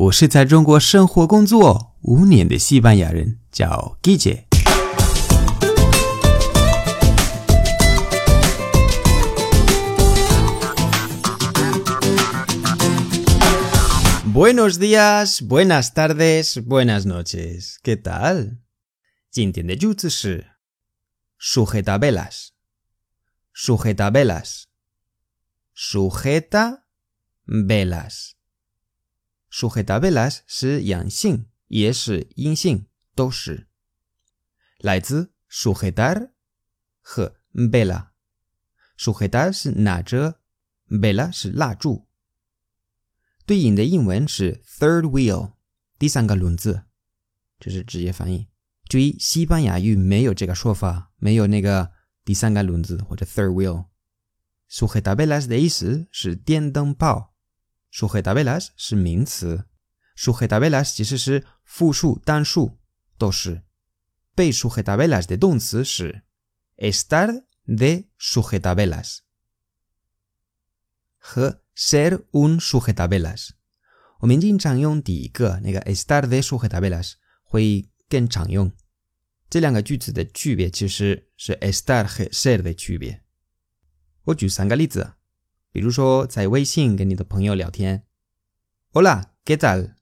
我是在中国生活工作五年的西班牙人，叫 Gigi。Buenos días, buenas tardes, buenas noches. ¿Qué tal? 今天的句子是 Sujeta velas. sujeta velas. Sujetabelas 是阳性，也是阴性，都是来自 sujetar 和 vela。sujetar 是拿着，vela 是蜡烛。对应的英文是 third wheel，第三个轮子，这是直接翻译。注意，西班牙语没有这个说法，没有那个第三个轮子或者 third wheel。sujetabelas 的意思是电灯泡。sujetavelas 是名词，sujetavelas 其实是复数、单数，都是。被 sujetavelas 的动词是 estar de sujetavelas 和 ser un sujetavelas。我们经常用第一个那个 estar de sujetavelas，会更常用。这两个句子的区别其实是 estar 和 ser 的区别。我举三个例子。比如说在微信跟你的朋友聊天，Hola, ¿qué tal?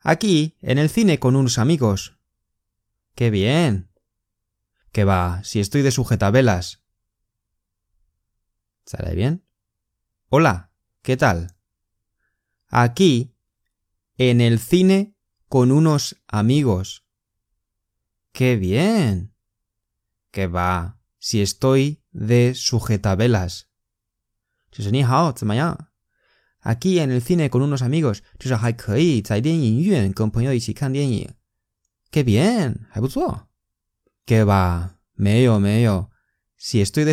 Aquí en el cine con unos amigos. ¡Qué bien! Que va, si estoy de sujetabelas. ¿Sale bien? Hola, ¿qué tal? Aquí en el cine con unos amigos. ¡Qué bien! Que va, si estoy de sujetabelas. 就是你好，怎么样？Aquí en el cine con unos amigos，就是还可以在电影院跟朋友一起看电影。Qué bien，还不错。Qué va，没有没有。Si estoy de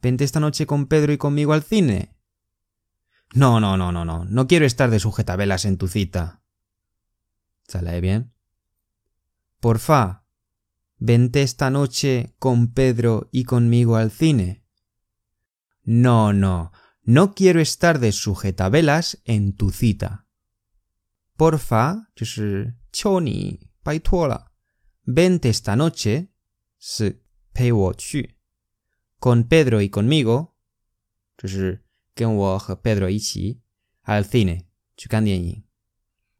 vente esta noche con Pedro y conmigo al cine. No, no, no, no, no. No quiero estar de sujetavelas en tu cita. ¿Sale bien? Porfa, vente esta noche con Pedro y conmigo al cine. No, no, no quiero estar de sujetabelas en tu cita. Porfa, vente esta noche con Pedro y conmigo Pedro 一起 al cine 去看电影。